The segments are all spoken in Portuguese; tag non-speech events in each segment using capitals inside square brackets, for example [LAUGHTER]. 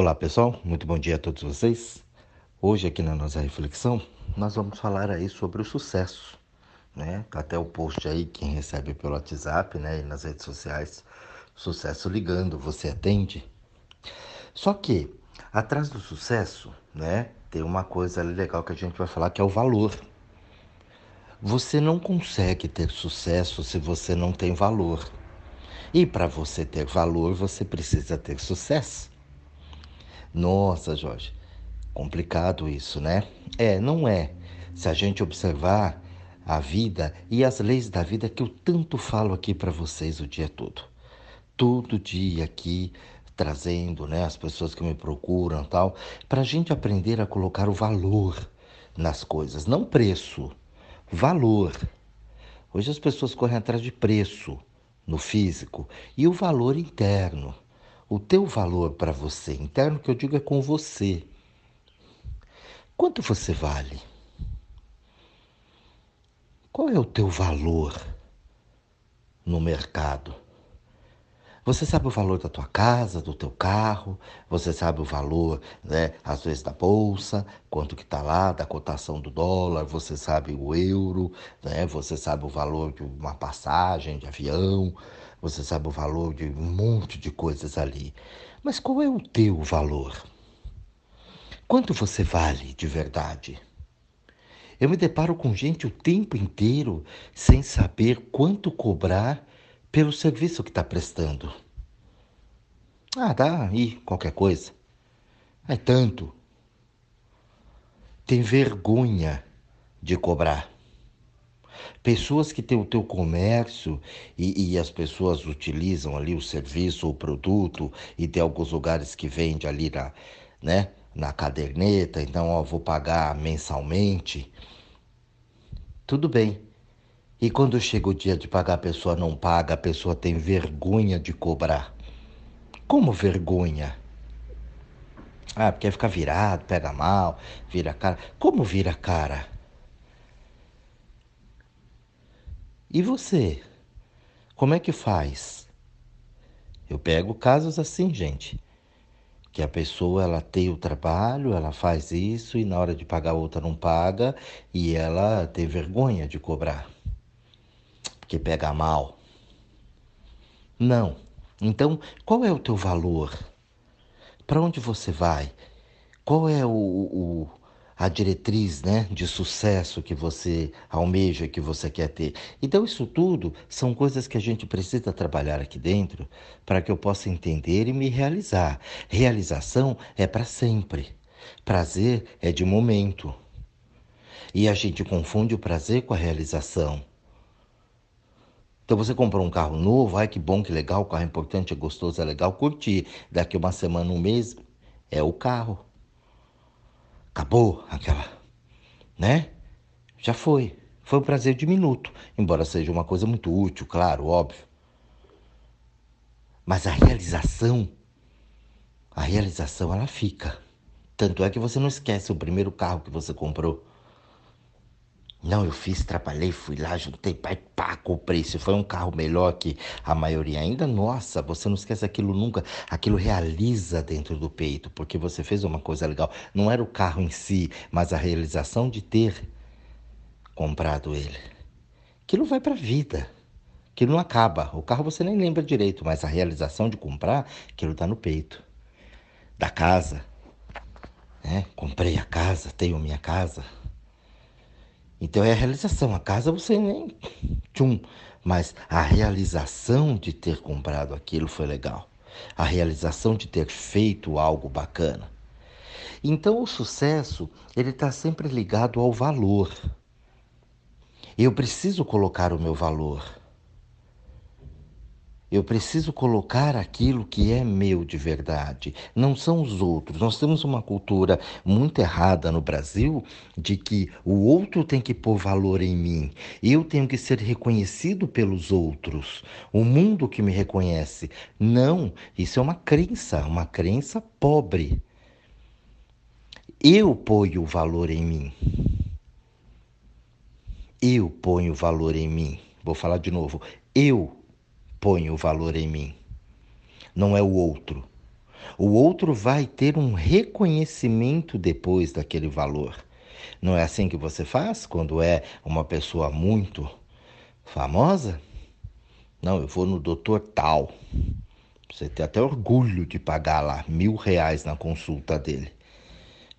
Olá pessoal, muito bom dia a todos vocês. Hoje aqui na nossa reflexão nós vamos falar aí sobre o sucesso, né? Até o post aí quem recebe pelo WhatsApp, né, e nas redes sociais, sucesso ligando, você atende? Só que atrás do sucesso, né, tem uma coisa legal que a gente vai falar que é o valor. Você não consegue ter sucesso se você não tem valor. E para você ter valor, você precisa ter sucesso. Nossa, Jorge, complicado isso, né? É, não é. Se a gente observar a vida e as leis da vida que eu tanto falo aqui para vocês o dia todo. Todo dia aqui trazendo, né, as pessoas que me procuram, tal, para a gente aprender a colocar o valor nas coisas, não preço, valor. Hoje as pessoas correm atrás de preço no físico e o valor interno. O teu valor para você, interno que eu digo é com você. Quanto você vale? Qual é o teu valor no mercado? Você sabe o valor da tua casa, do teu carro, você sabe o valor, né, às vezes da bolsa, quanto que está lá, da cotação do dólar, você sabe o euro, né, você sabe o valor de uma passagem de avião, você sabe o valor de um monte de coisas ali. Mas qual é o teu valor? Quanto você vale de verdade? Eu me deparo com gente o tempo inteiro sem saber quanto cobrar pelo serviço que está prestando. Ah, dá aí qualquer coisa. É tanto. Tem vergonha de cobrar. Pessoas que têm o teu comércio e, e, as pessoas utilizam ali o serviço o produto e tem alguns lugares que vende ali na, né, na caderneta, então ó, vou pagar mensalmente. Tudo bem. E quando chega o dia de pagar, a pessoa não paga, a pessoa tem vergonha de cobrar. Como vergonha? Ah, porque fica virado, pega mal, vira cara. Como vira cara? E você? Como é que faz? Eu pego casos assim, gente, que a pessoa ela tem o trabalho, ela faz isso e na hora de pagar outra não paga e ela tem vergonha de cobrar que pega mal. Não. Então, qual é o teu valor? Para onde você vai? Qual é o, o, a diretriz né, de sucesso que você almeja, que você quer ter? Então, isso tudo são coisas que a gente precisa trabalhar aqui dentro para que eu possa entender e me realizar. Realização é para sempre. Prazer é de momento. E a gente confunde o prazer com a realização. Então você comprou um carro novo, ai que bom, que legal, o carro é importante, é gostoso, é legal, curtir. Daqui uma semana, um mês, é o carro. Acabou aquela, né? Já foi. Foi um prazer de minuto, embora seja uma coisa muito útil, claro, óbvio. Mas a realização, a realização ela fica. Tanto é que você não esquece o primeiro carro que você comprou. Não, eu fiz, trabalhei, fui lá, juntei, pai, pá, comprei. Se foi um carro melhor que a maioria ainda, nossa, você não esquece aquilo nunca. Aquilo realiza dentro do peito, porque você fez uma coisa legal. Não era o carro em si, mas a realização de ter comprado ele. Aquilo vai para a vida. Aquilo não acaba. O carro você nem lembra direito, mas a realização de comprar, aquilo está no peito. Da casa. Né? Comprei a casa, tenho minha casa então é a realização. A casa você nem. Tchum. Mas a realização de ter comprado aquilo foi legal. A realização de ter feito algo bacana. Então o sucesso ele está sempre ligado ao valor. Eu preciso colocar o meu valor. Eu preciso colocar aquilo que é meu de verdade, não são os outros. Nós temos uma cultura muito errada no Brasil de que o outro tem que pôr valor em mim, eu tenho que ser reconhecido pelos outros, o mundo que me reconhece. Não, isso é uma crença, uma crença pobre. Eu ponho valor em mim. Eu ponho valor em mim. Vou falar de novo. Eu põe o valor em mim. Não é o outro. O outro vai ter um reconhecimento depois daquele valor. Não é assim que você faz quando é uma pessoa muito famosa? Não, eu vou no doutor tal. Você tem até orgulho de pagar lá mil reais na consulta dele.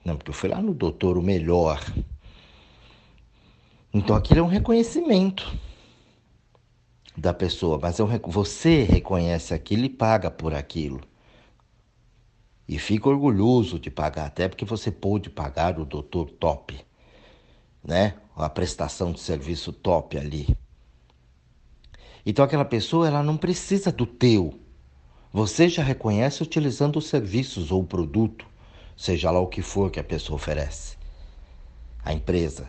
Não, porque eu fui lá no doutor o melhor. Então aquilo é um reconhecimento da pessoa, mas um, você reconhece aquilo e paga por aquilo. E fica orgulhoso de pagar, até porque você pôde pagar o doutor top, né? A prestação de serviço top ali. Então aquela pessoa ela não precisa do teu. Você já reconhece utilizando os serviços ou o produto, seja lá o que for que a pessoa oferece. A empresa.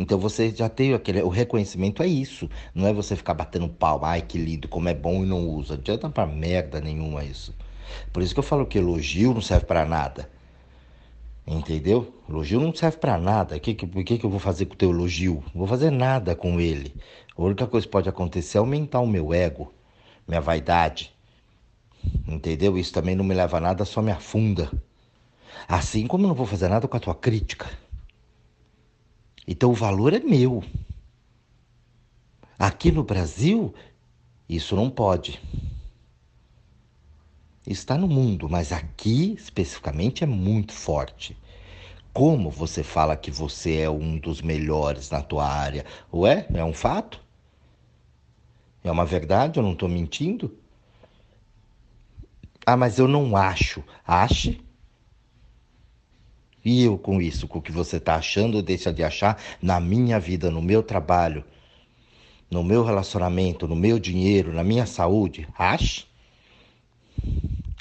Então você já tem aquele. O reconhecimento é isso. Não é você ficar batendo pau, ai que lindo, como é bom e não usa. Não adianta pra merda nenhuma isso. Por isso que eu falo que elogio não serve para nada. Entendeu? Elogio não serve para nada. O que, que, que, que eu vou fazer com o teu elogio? Não vou fazer nada com ele. A única coisa que pode acontecer é aumentar o meu ego, minha vaidade. Entendeu? Isso também não me leva a nada, só me afunda. Assim como eu não vou fazer nada com a tua crítica. Então o valor é meu. Aqui no Brasil, isso não pode. Está no mundo, mas aqui especificamente é muito forte. Como você fala que você é um dos melhores na tua área? Ué, é um fato? É uma verdade? Eu não estou mentindo? Ah, mas eu não acho. Ache. E eu com isso, com o que você está achando deixa de achar na minha vida, no meu trabalho, no meu relacionamento, no meu dinheiro, na minha saúde, ache.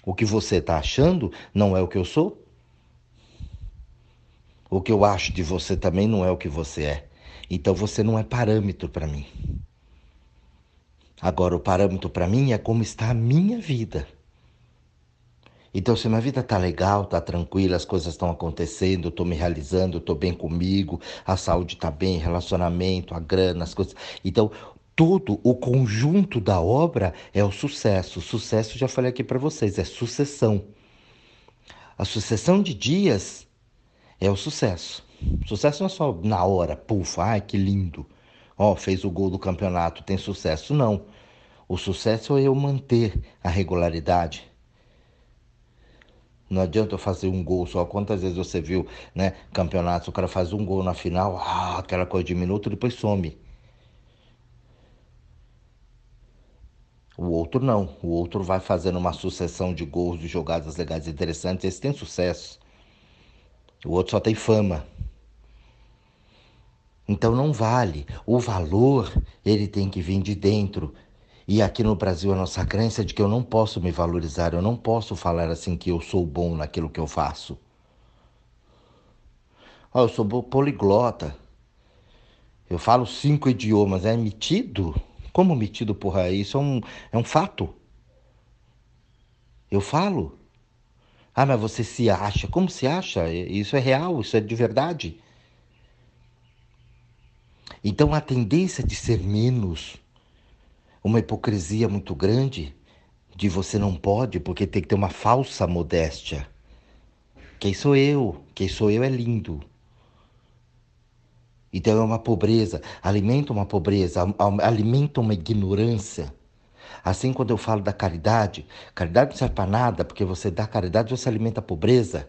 O que você está achando não é o que eu sou. O que eu acho de você também não é o que você é. Então você não é parâmetro para mim. Agora, o parâmetro para mim é como está a minha vida. Então, se minha vida tá legal, tá tranquila, as coisas estão acontecendo, eu tô me realizando, tô bem comigo, a saúde tá bem, relacionamento, a grana, as coisas. Então, todo o conjunto da obra é o sucesso. Sucesso, já falei aqui para vocês, é sucessão. A sucessão de dias é o sucesso. Sucesso não é só na hora, pufa, ai que lindo. Ó, oh, fez o gol do campeonato, tem sucesso. Não. O sucesso é eu manter a regularidade, não adianta eu fazer um gol só. Quantas vezes você viu, né? Campeonatos, o cara faz um gol na final, ah, aquela coisa de minuto, depois some. O outro não. O outro vai fazendo uma sucessão de gols, de jogadas legais e interessantes. Esse tem sucesso. O outro só tem fama. Então não vale. O valor, ele tem que vir de dentro. E aqui no Brasil a nossa crença é de que eu não posso me valorizar, eu não posso falar assim que eu sou bom naquilo que eu faço. Oh, eu sou poliglota. Eu falo cinco idiomas. É metido? Como metido, porra? Isso é um, é um fato. Eu falo. Ah, mas você se acha. Como se acha? Isso é real, isso é de verdade. Então a tendência de ser menos uma hipocrisia muito grande de você não pode porque tem que ter uma falsa modéstia. Quem sou eu? Quem sou eu é lindo. Então é uma pobreza, alimenta uma pobreza, alimenta uma ignorância. Assim, quando eu falo da caridade, caridade não serve para nada, porque você dá caridade, você alimenta a pobreza.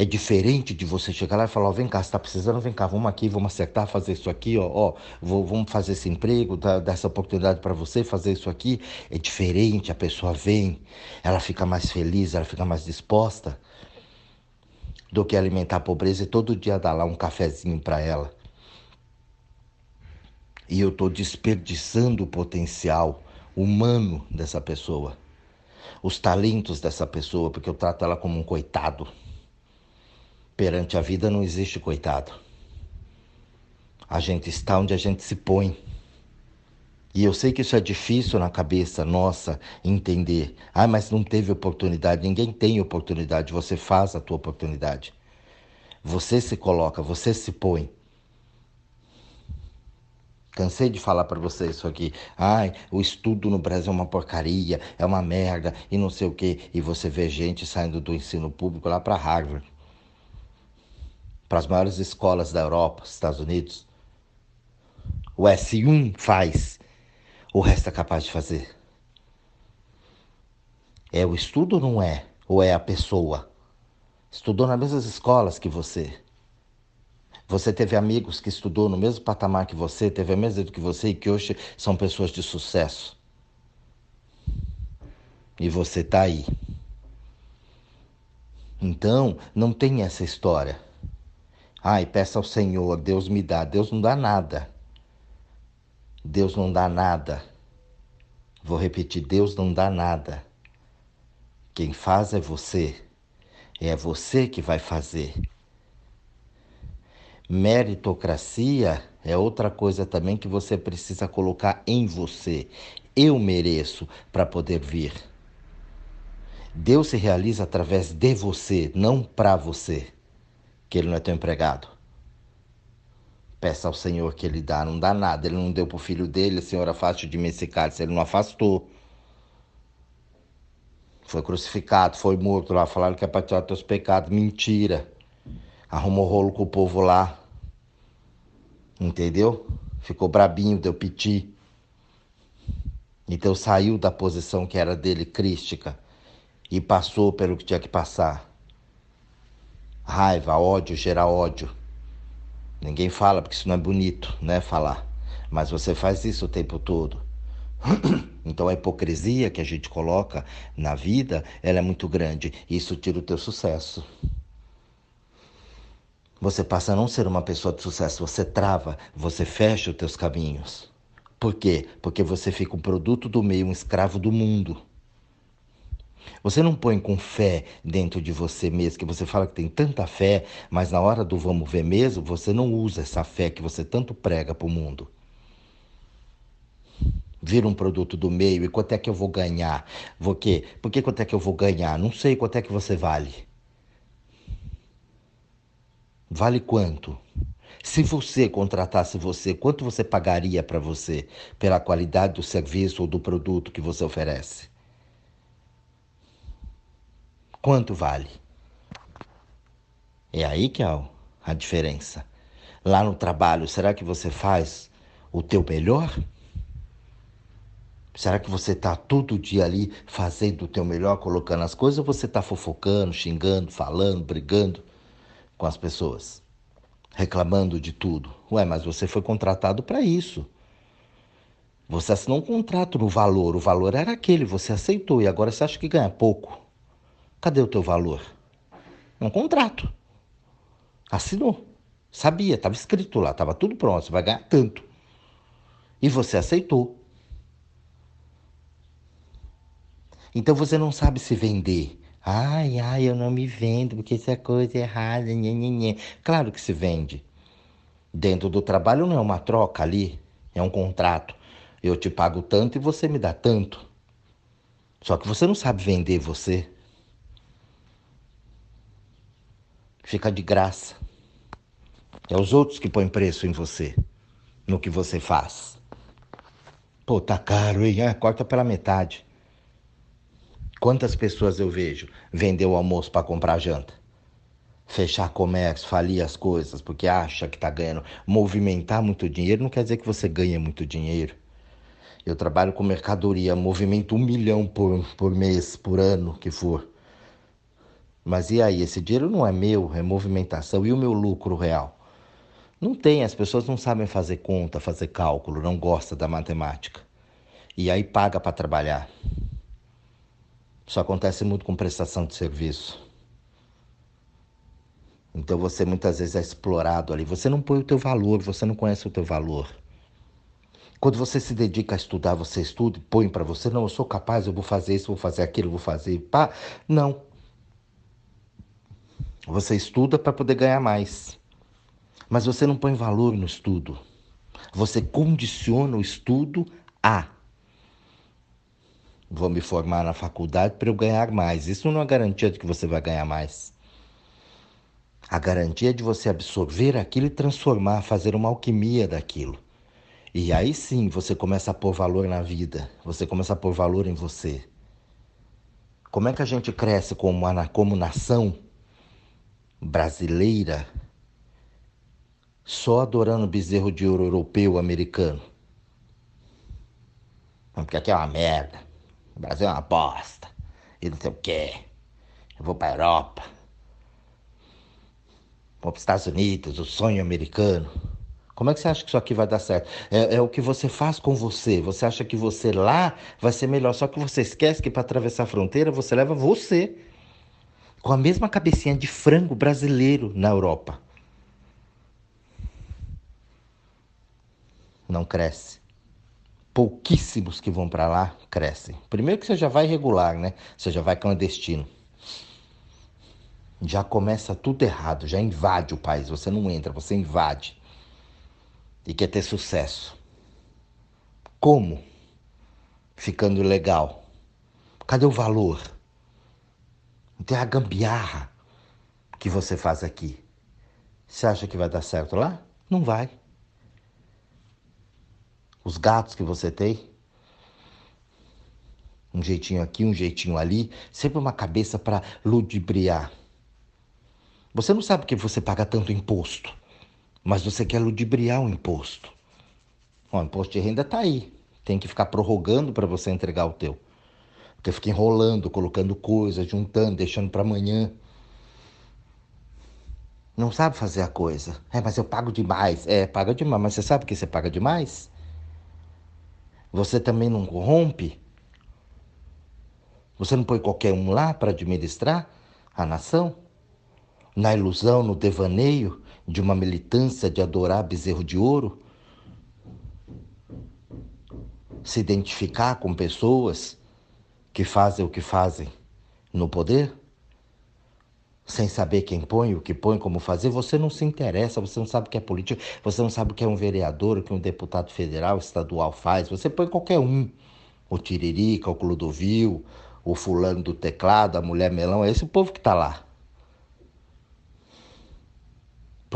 É diferente de você chegar lá e falar, ó, vem cá, você está precisando, vem cá, vamos aqui, vamos acertar, fazer isso aqui, ó, ó vou, vamos fazer esse emprego, dar, dar essa oportunidade para você, fazer isso aqui. É diferente, a pessoa vem, ela fica mais feliz, ela fica mais disposta do que alimentar a pobreza e todo dia dar lá um cafezinho para ela. E eu estou desperdiçando o potencial humano dessa pessoa, os talentos dessa pessoa, porque eu trato ela como um coitado. Perante a vida não existe coitado. A gente está onde a gente se põe. E eu sei que isso é difícil na cabeça nossa entender. Ah, mas não teve oportunidade. Ninguém tem oportunidade. Você faz a tua oportunidade. Você se coloca, você se põe. Cansei de falar para vocês isso aqui. Ai, o estudo no Brasil é uma porcaria, é uma merda e não sei o quê. E você vê gente saindo do ensino público lá para Harvard, para as maiores escolas da Europa, Estados Unidos. O S1 faz, o resto é capaz de fazer. É o estudo ou não é? Ou é a pessoa? Estudou nas mesmas escolas que você. Você teve amigos que estudou no mesmo patamar que você, teve a mesma que você e que hoje são pessoas de sucesso. E você está aí. Então, não tem essa história. Ai, peça ao Senhor, Deus me dá. Deus não dá nada. Deus não dá nada. Vou repetir: Deus não dá nada. Quem faz é você. É você que vai fazer. Meritocracia é outra coisa também que você precisa colocar em você. Eu mereço para poder vir. Deus se realiza através de você, não para você, que Ele não é teu empregado. Peça ao Senhor que Ele dá, não dá nada. Ele não deu para o filho dele, Senhor, afaste de mim esse cálice. Ele não afastou. Foi crucificado, foi morto lá, falaram que é para tirar teus pecados. Mentira arrumou rolo com o povo lá. Entendeu? Ficou brabinho, deu piti. Então saiu da posição que era dele, crística, e passou pelo que tinha que passar. Raiva, ódio, gera ódio. Ninguém fala porque isso não é bonito, né? Falar. Mas você faz isso o tempo todo. [CLEARS THROAT] Então a hipocrisia que a gente coloca na vida, ela é muito grande. Isso tira o teu sucesso. Você passa a não ser uma pessoa de sucesso, você trava, você fecha os teus caminhos. Por quê? Porque você fica um produto do meio, um escravo do mundo. Você não põe com fé dentro de você mesmo, que você fala que tem tanta fé, mas na hora do vamos ver mesmo, você não usa essa fé que você tanto prega para o mundo. Vira um produto do meio, e quanto é que eu vou ganhar? Vou quê? Por que quanto é que eu vou ganhar? Não sei quanto é que você vale. Vale quanto? Se você contratasse você, quanto você pagaria para você pela qualidade do serviço ou do produto que você oferece? Quanto vale? É aí que há a diferença. Lá no trabalho, será que você faz o teu melhor? Será que você está todo dia ali fazendo o teu melhor, colocando as coisas, ou você está fofocando, xingando, falando, brigando? com as pessoas, reclamando de tudo. Ué, mas você foi contratado para isso. Você assinou um contrato no valor, o valor era aquele, você aceitou e agora você acha que ganha pouco. Cadê o teu valor? É um contrato. Assinou. Sabia, estava escrito lá, estava tudo pronto, você vai ganhar tanto. E você aceitou. Então você não sabe se vender. Ai, ai, eu não me vendo porque isso é coisa errada. Nhê, nhê, nhê. Claro que se vende. Dentro do trabalho não é uma troca ali, é um contrato. Eu te pago tanto e você me dá tanto. Só que você não sabe vender você. Fica de graça. É os outros que põem preço em você, no que você faz. Pô, tá caro, hein? Ah, corta pela metade. Quantas pessoas eu vejo vender o almoço para comprar janta? Fechar comércio, falir as coisas porque acha que está ganhando. Movimentar muito dinheiro não quer dizer que você ganha muito dinheiro. Eu trabalho com mercadoria, movimento um milhão por, por mês, por ano que for. Mas e aí? Esse dinheiro não é meu, é movimentação. E o meu lucro real? Não tem, as pessoas não sabem fazer conta, fazer cálculo, não gostam da matemática. E aí paga para trabalhar. Isso acontece muito com prestação de serviço. Então você muitas vezes é explorado ali. Você não põe o teu valor, você não conhece o teu valor. Quando você se dedica a estudar, você estuda e põe para você, não, eu sou capaz, eu vou fazer isso, vou fazer aquilo, vou fazer, pá. Não. Você estuda para poder ganhar mais. Mas você não põe valor no estudo. Você condiciona o estudo a vou me formar na faculdade para eu ganhar mais. Isso não é garantia de que você vai ganhar mais. A garantia é de você absorver aquilo e transformar, fazer uma alquimia daquilo. E aí sim você começa a pôr valor na vida, você começa a pôr valor em você. Como é que a gente cresce como, como nação brasileira só adorando bezerro de ouro europeu americano? Porque aqui é uma merda. O Brasil é uma bosta. E não sei o quê. Eu vou pra Europa. Vou para os Estados Unidos, o sonho americano. Como é que você acha que isso aqui vai dar certo? É, é, o que você faz com você. Você acha que você lá vai ser melhor, só que você esquece que para atravessar a fronteira você leva você. Com a mesma cabecinha de frango brasileiro na Europa. Não cresce. Pouquíssimos que vão para lá crescem. Primeiro que você já vai regular, né? Você já vai clandestino já começa tudo errado, já invade o país. Você não entra, você invade. E quer ter sucesso. Como? Ficando legal. Cadê o valor? Tem a gambiarra que você faz aqui. Você acha que vai dar certo lá? Não vai. Os gatos que você tem, um jeitinho aqui, um jeitinho ali, sempre uma cabeça para ludibriar. Você não sabe que você paga tanto imposto, mas você quer ludibriar o imposto. O imposto de renda está aí. Tem que ficar prorrogando para você entregar o teu. Porque fica enrolando, colocando coisas, juntando, deixando para amanhã. Não sabe fazer a coisa. É, mas eu pago demais. É, paga demais. Mas você sabe que você paga demais? Você também não corrompe? Você não põe qualquer um lá para administrar a nação? na ilusão, no devaneio de uma militância de adorar bezerro de ouro? Se identificar com pessoas que fazem o que fazem no poder? Sem saber quem põe, o que põe, como fazer, você não se interessa, você não sabe o que é política, você não sabe o que é um vereador, o que um deputado federal, estadual faz, você põe qualquer um. O Tiririca, o Clodovil, o fulano do teclado, a mulher melão, é esse o povo que está lá.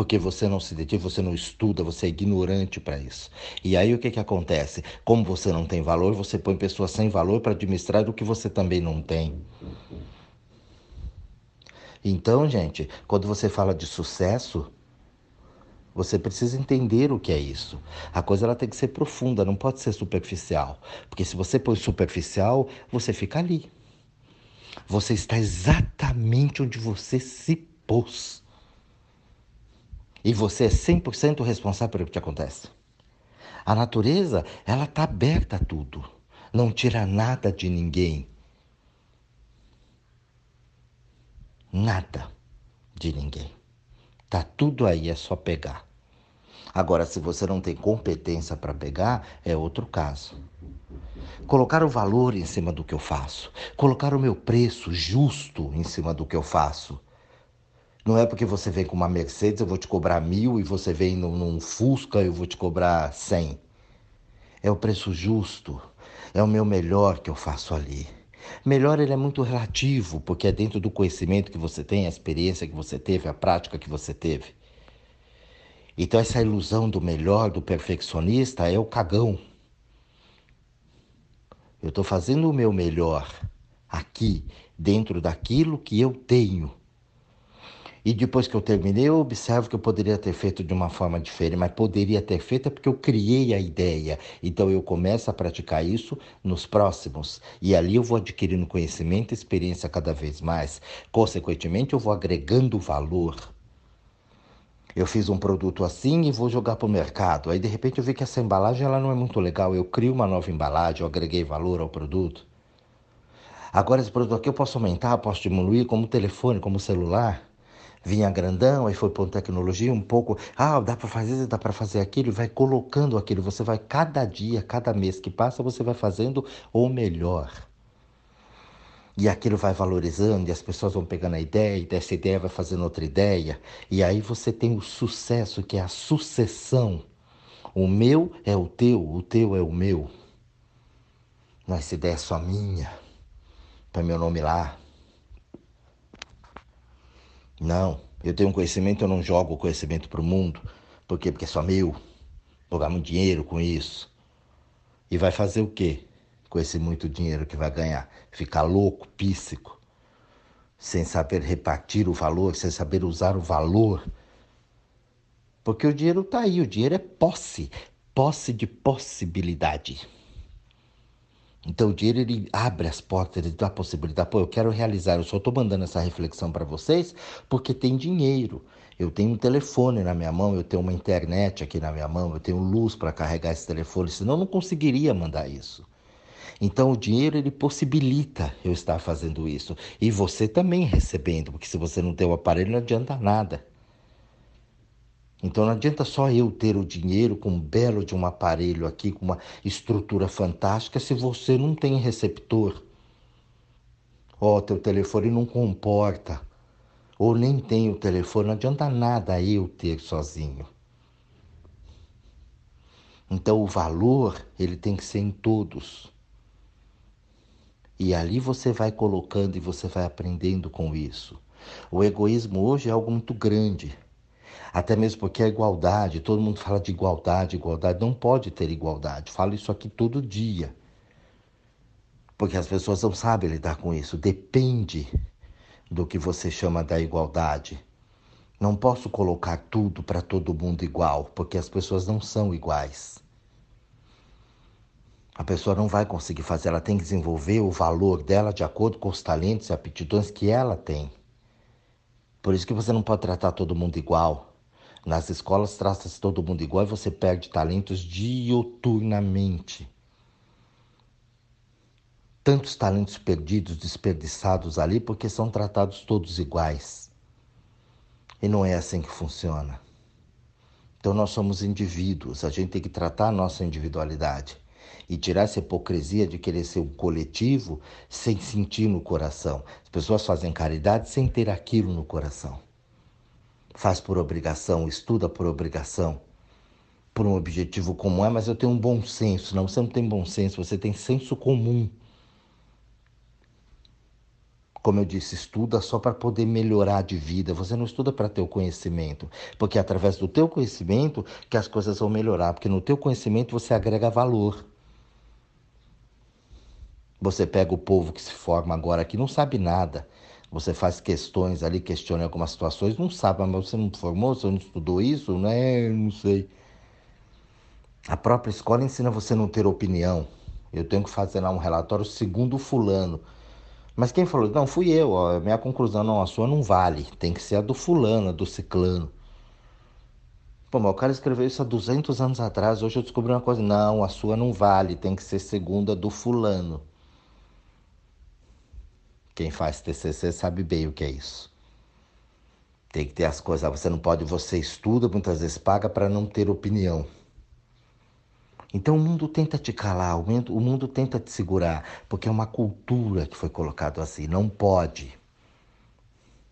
Porque você não se dedica, você não estuda, você é ignorante para isso. E aí o que, que acontece? Como você não tem valor, você põe pessoas sem valor para administrar o que você também não tem. Então, gente, quando você fala de sucesso, você precisa entender o que é isso. A coisa ela tem que ser profunda, não pode ser superficial. Porque se você põe superficial, você fica ali. Você está exatamente onde você se pôs. E você é 100% responsável pelo que te acontece. A natureza, ela está aberta a tudo. Não tira nada de ninguém. Nada de ninguém. Tá tudo aí, é só pegar. Agora, se você não tem competência para pegar, é outro caso. Colocar o valor em cima do que eu faço, colocar o meu preço justo em cima do que eu faço não é porque você vem com uma Mercedes, eu vou te cobrar mil, e você vem num, num Fusca, eu vou te cobrar cem. É o preço justo, é o meu melhor que eu faço ali. Melhor ele é muito relativo, porque é dentro do conhecimento que você tem, a experiência que você teve, a prática que você teve. Então essa ilusão do melhor, do perfeccionista, é o cagão. Eu estou fazendo o meu melhor aqui, dentro daquilo que eu tenho. E depois que eu terminei, eu observo que eu poderia ter feito de uma forma diferente, mas poderia ter feito é porque eu criei a ideia. Então eu começo a praticar isso nos próximos. E ali eu vou adquirindo conhecimento e experiência cada vez mais. Consequentemente, eu vou agregando valor. Eu fiz um produto assim e vou jogar para o mercado. Aí de repente eu vi que essa embalagem ela não é muito legal. Eu crio uma nova embalagem, eu agreguei valor ao produto. Agora esse produto aqui eu posso aumentar, posso diminuir, como telefone, como celular vinha grandão, aí foi por tecnologia um pouco, ah, dá para fazer dá para fazer aquilo, e vai colocando aquilo, você vai cada dia, cada mês que passa, você vai fazendo o melhor. E aquilo vai valorizando, e as pessoas vão pegando a ideia, e dessa ideia vai fazendo outra ideia, e aí você tem o sucesso, que é a sucessão. O meu é o teu, o teu é o meu. Não, essa ideia é só minha. Põe meu nome lá. Não, eu tenho um conhecimento, eu não jogo o conhecimento para o mundo. Por quê? Porque é só meu. Vou muito dinheiro com isso. E vai fazer o quê com esse muito dinheiro que vai ganhar? Ficar louco, píssico, sem saber repartir o valor, sem saber usar o valor. Porque o dinheiro está aí, o dinheiro é posse, posse de possibilidade. Então o dinheiro ele abre as portas, ele dá a possibilidade. Pô, eu quero realizar, eu só estou mandando essa reflexão para vocês porque tem dinheiro. Eu tenho um telefone na minha mão, eu tenho uma internet aqui na minha mão, eu tenho luz para carregar esse telefone, senão eu não conseguiria mandar isso. Então o dinheiro ele possibilita eu estar fazendo isso. E você também recebendo, porque se você não tem o aparelho não adianta nada. Então não adianta só eu ter o dinheiro com um belo de um aparelho aqui, com uma estrutura fantástica, se você não tem receptor. Ó, oh, teu telefone não comporta. Ou nem tem o telefone, não adianta nada eu ter sozinho. Então o valor, ele tem que ser em todos. E ali você vai colocando e você vai aprendendo com isso. O egoísmo hoje é algo muito grande. Até mesmo porque a igualdade, todo mundo fala de igualdade, igualdade, não pode ter igualdade. Falo isso aqui todo dia. Porque as pessoas não sabem lidar com isso. Depende do que você chama da igualdade. Não posso colocar tudo para todo mundo igual, porque as pessoas não são iguais. A pessoa não vai conseguir fazer, ela tem que desenvolver o valor dela de acordo com os talentos e aptidões que ela tem. Por isso que você não pode tratar todo mundo igual. Nas escolas trata-se todo mundo igual e você perde talentos dioturnamente. Tantos talentos perdidos, desperdiçados ali, porque são tratados todos iguais. E não é assim que funciona. Então nós somos indivíduos, a gente tem que tratar a nossa individualidade e tirar essa hipocrisia de querer ser um coletivo sem sentir no coração. As pessoas fazem caridade sem ter aquilo no coração faz por obrigação, estuda por obrigação, por um objetivo comum. É, mas eu tenho um bom senso. Não, você não tem bom senso, você tem senso comum. Como eu disse, estuda só para poder melhorar de vida. Você não estuda para ter o conhecimento, porque é através do teu conhecimento que as coisas vão melhorar, porque no teu conhecimento você agrega valor. Você pega o povo que se forma agora que não sabe nada, você faz questões ali, questiona algumas situações, não sabe, mas você não formou, você não estudou isso, né? Não sei. A própria escola ensina você não ter opinião. Eu tenho que fazer lá um relatório segundo fulano. Mas quem falou? Não, fui eu. Ó, minha conclusão, não, a sua não vale. Tem que ser a do fulano, a do ciclano. Pô, mas o cara escreveu isso há 200 anos atrás. Hoje eu descobri uma coisa. Não, a sua não vale. Tem que ser segunda do fulano. Quem faz TCC sabe bem o que é isso. Tem que ter as coisas. Você não pode, você estuda, muitas vezes paga para não ter opinião. Então o mundo tenta te calar, o mundo, o mundo tenta te segurar, porque é uma cultura que foi colocado assim. Não pode.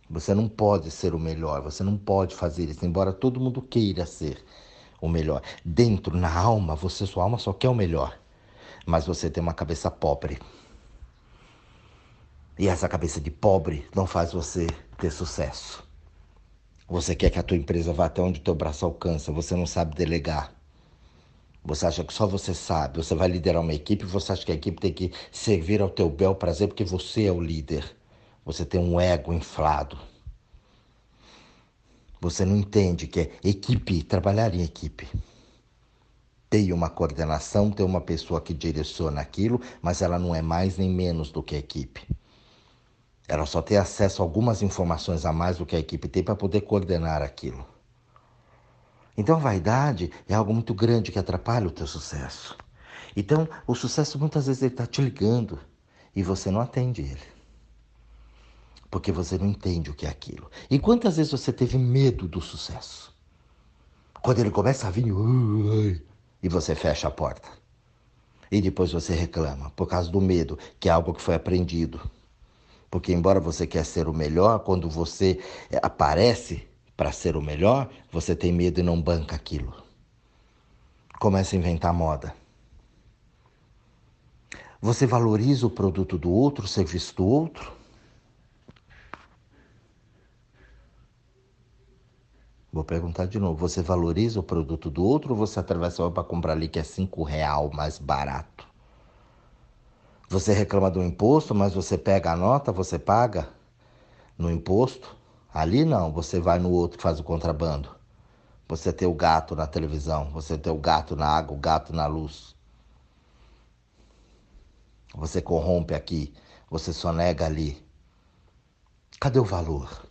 Você não pode ser o melhor, você não pode fazer isso, embora todo mundo queira ser o melhor. Dentro, na alma, você, sua alma só quer o melhor, mas você tem uma cabeça pobre. E essa cabeça de pobre não faz você ter sucesso. Você quer que a tua empresa vá até onde o teu braço alcança, você não sabe delegar. Você acha que só você sabe, você vai liderar uma equipe, você acha que a equipe tem que servir ao teu bel prazer porque você é o líder. Você tem um ego inflado. Você não entende que é equipe, trabalhar em equipe. Tem uma coordenação, tem uma pessoa que direciona aquilo, mas ela não é mais nem menos do que equipe. Ela só tem acesso a algumas informações a mais do que a equipe tem para poder coordenar aquilo. Então vaidade é algo muito grande que atrapalha o teu sucesso. Então o sucesso muitas vezes ele está te ligando e você não atende ele. Porque você não entende o que é aquilo. E quantas vezes você teve medo do sucesso? Quando ele começa a vir, e você fecha a porta. E depois você reclama por causa do medo, que é algo que foi aprendido. Porque, embora você quer ser o melhor, quando você eh, aparece para ser o melhor, você tem medo e não banca aquilo. Começa a inventar moda. Você valoriza o produto do outro, o serviço do outro? Vou perguntar de novo. Você valoriza o produto do outro ou você atravessa para comprar ali que é cinco real mais barato? Você reclama do imposto, mas você pega a nota, você paga no imposto? Ali não, você vai no outro que faz o contrabando. Você tem o gato na televisão, você tem o gato na água, o gato na luz. Você corrompe aqui, você só nega ali. Cadê o valor?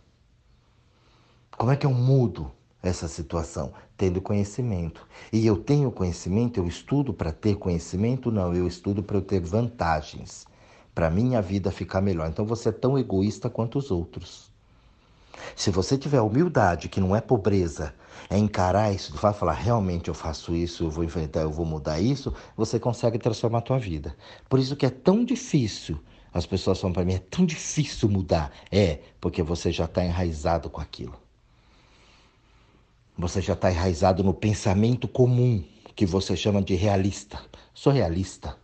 Como é que eu mudo essa situação? Tendo conhecimento. E eu tenho conhecimento, eu estudo para ter conhecimento? Não, eu estudo para eu ter vantagens. Para minha vida ficar melhor. Então você é tão egoísta quanto os outros. Se você tiver humildade, que não é pobreza, é encarar isso, vai falar, realmente eu faço isso, eu vou enfrentar, eu vou mudar isso, você consegue transformar a tua vida. Por isso que é tão difícil. As pessoas falam para mim, é tão difícil mudar. É, porque você já está enraizado com aquilo. Você já está enraizado no pensamento comum que você chama de realista. Sou realista.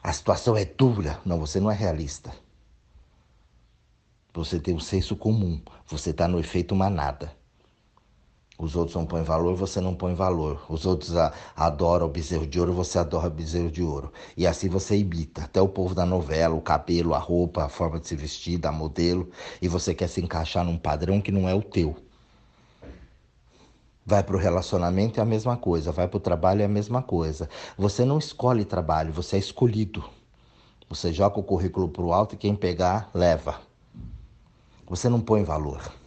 A situação é dura. Não, você não é realista. Você tem um senso comum. Você está no efeito manada. Os outros não põem valor, você não põe valor. Os outros adoram o bezerro de ouro, você adora o bezerro de ouro. E assim você imita. Até o povo da novela, o cabelo, a roupa, a forma de se vestir, a modelo. E você quer se encaixar num padrão que não é o teu. Vai para o relacionamento é a mesma coisa, vai para o trabalho é a mesma coisa. Você não escolhe trabalho, você é escolhido. Você joga o currículo para o alto e quem pegar, leva. Você não põe valor.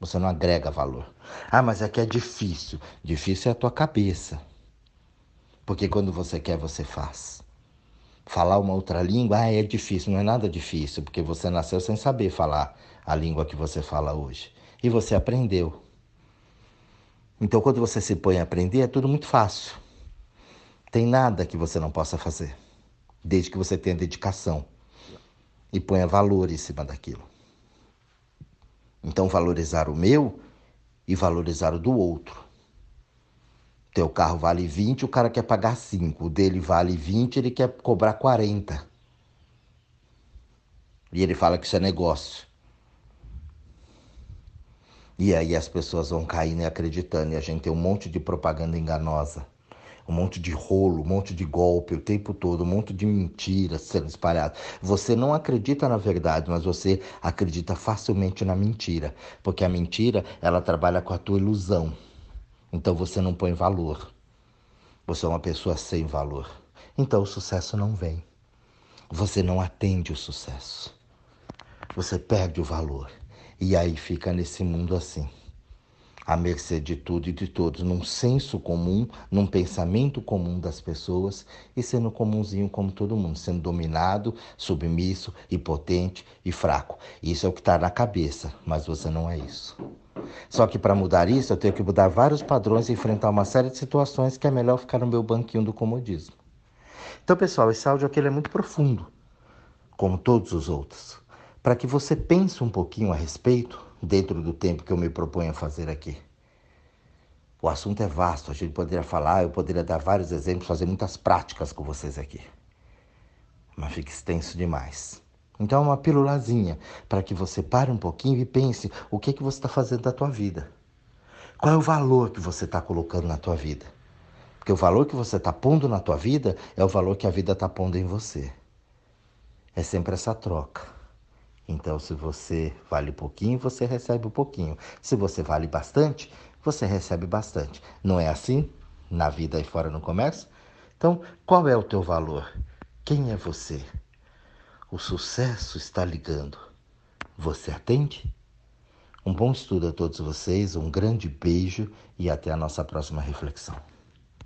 Você não agrega valor. Ah, mas é que é difícil. Difícil é a tua cabeça. Porque quando você quer, você faz. Falar uma outra língua, ah, é difícil. Não é nada difícil, porque você nasceu sem saber falar a língua que você fala hoje. E você aprendeu. Então, quando você se põe a aprender, é tudo muito fácil. Tem nada que você não possa fazer, desde que você tenha dedicação e ponha valor em cima daquilo. Então, valorizar o meu e valorizar o do outro. Teu carro vale 20, o cara quer pagar 5. O dele vale 20, ele quer cobrar 40. E ele fala que isso é negócio. E aí as pessoas vão caindo e acreditando. E a gente tem um monte de propaganda enganosa um monte de rolo, um monte de golpe o tempo todo, um monte de mentiras sendo espalhadas. Você não acredita na verdade, mas você acredita facilmente na mentira, porque a mentira ela trabalha com a tua ilusão. Então você não põe valor. Você é uma pessoa sem valor. Então o sucesso não vem. Você não atende o sucesso. Você perde o valor. E aí fica nesse mundo assim à mercê de tudo e de todos, num senso comum, num pensamento comum das pessoas e sendo comumzinho como todo mundo, sendo dominado, submisso, impotente e fraco. Isso é o que está na cabeça, mas você não é isso. Só que para mudar isso, eu tenho que mudar vários padrões e enfrentar uma série de situações que é melhor ficar no meu banquinho do comodismo. Então, pessoal, esse áudio aqui é muito profundo, como todos os outros, para que você pense um pouquinho a respeito dentro do tempo que eu me proponho a fazer aqui. O assunto é vasto, a gente poderia falar, eu poderia dar vários exemplos, fazer muitas práticas com vocês aqui. Mas fica extenso demais. Então, é uma pílulazinha para que você pare um pouquinho e pense o que, que você está fazendo da tua vida. Qual é o valor que você está colocando na tua vida? Porque o valor que você está pondo na tua vida é o valor que a vida está pondo em você. É sempre essa troca. Então, se você vale pouquinho, você recebe um pouquinho. Se você vale bastante, você recebe bastante. Não é assim na vida e fora no comércio? Então, qual é o teu valor? Quem é você? O sucesso está ligando. Você atende? Um bom estudo a todos vocês, um grande beijo e até a nossa próxima reflexão.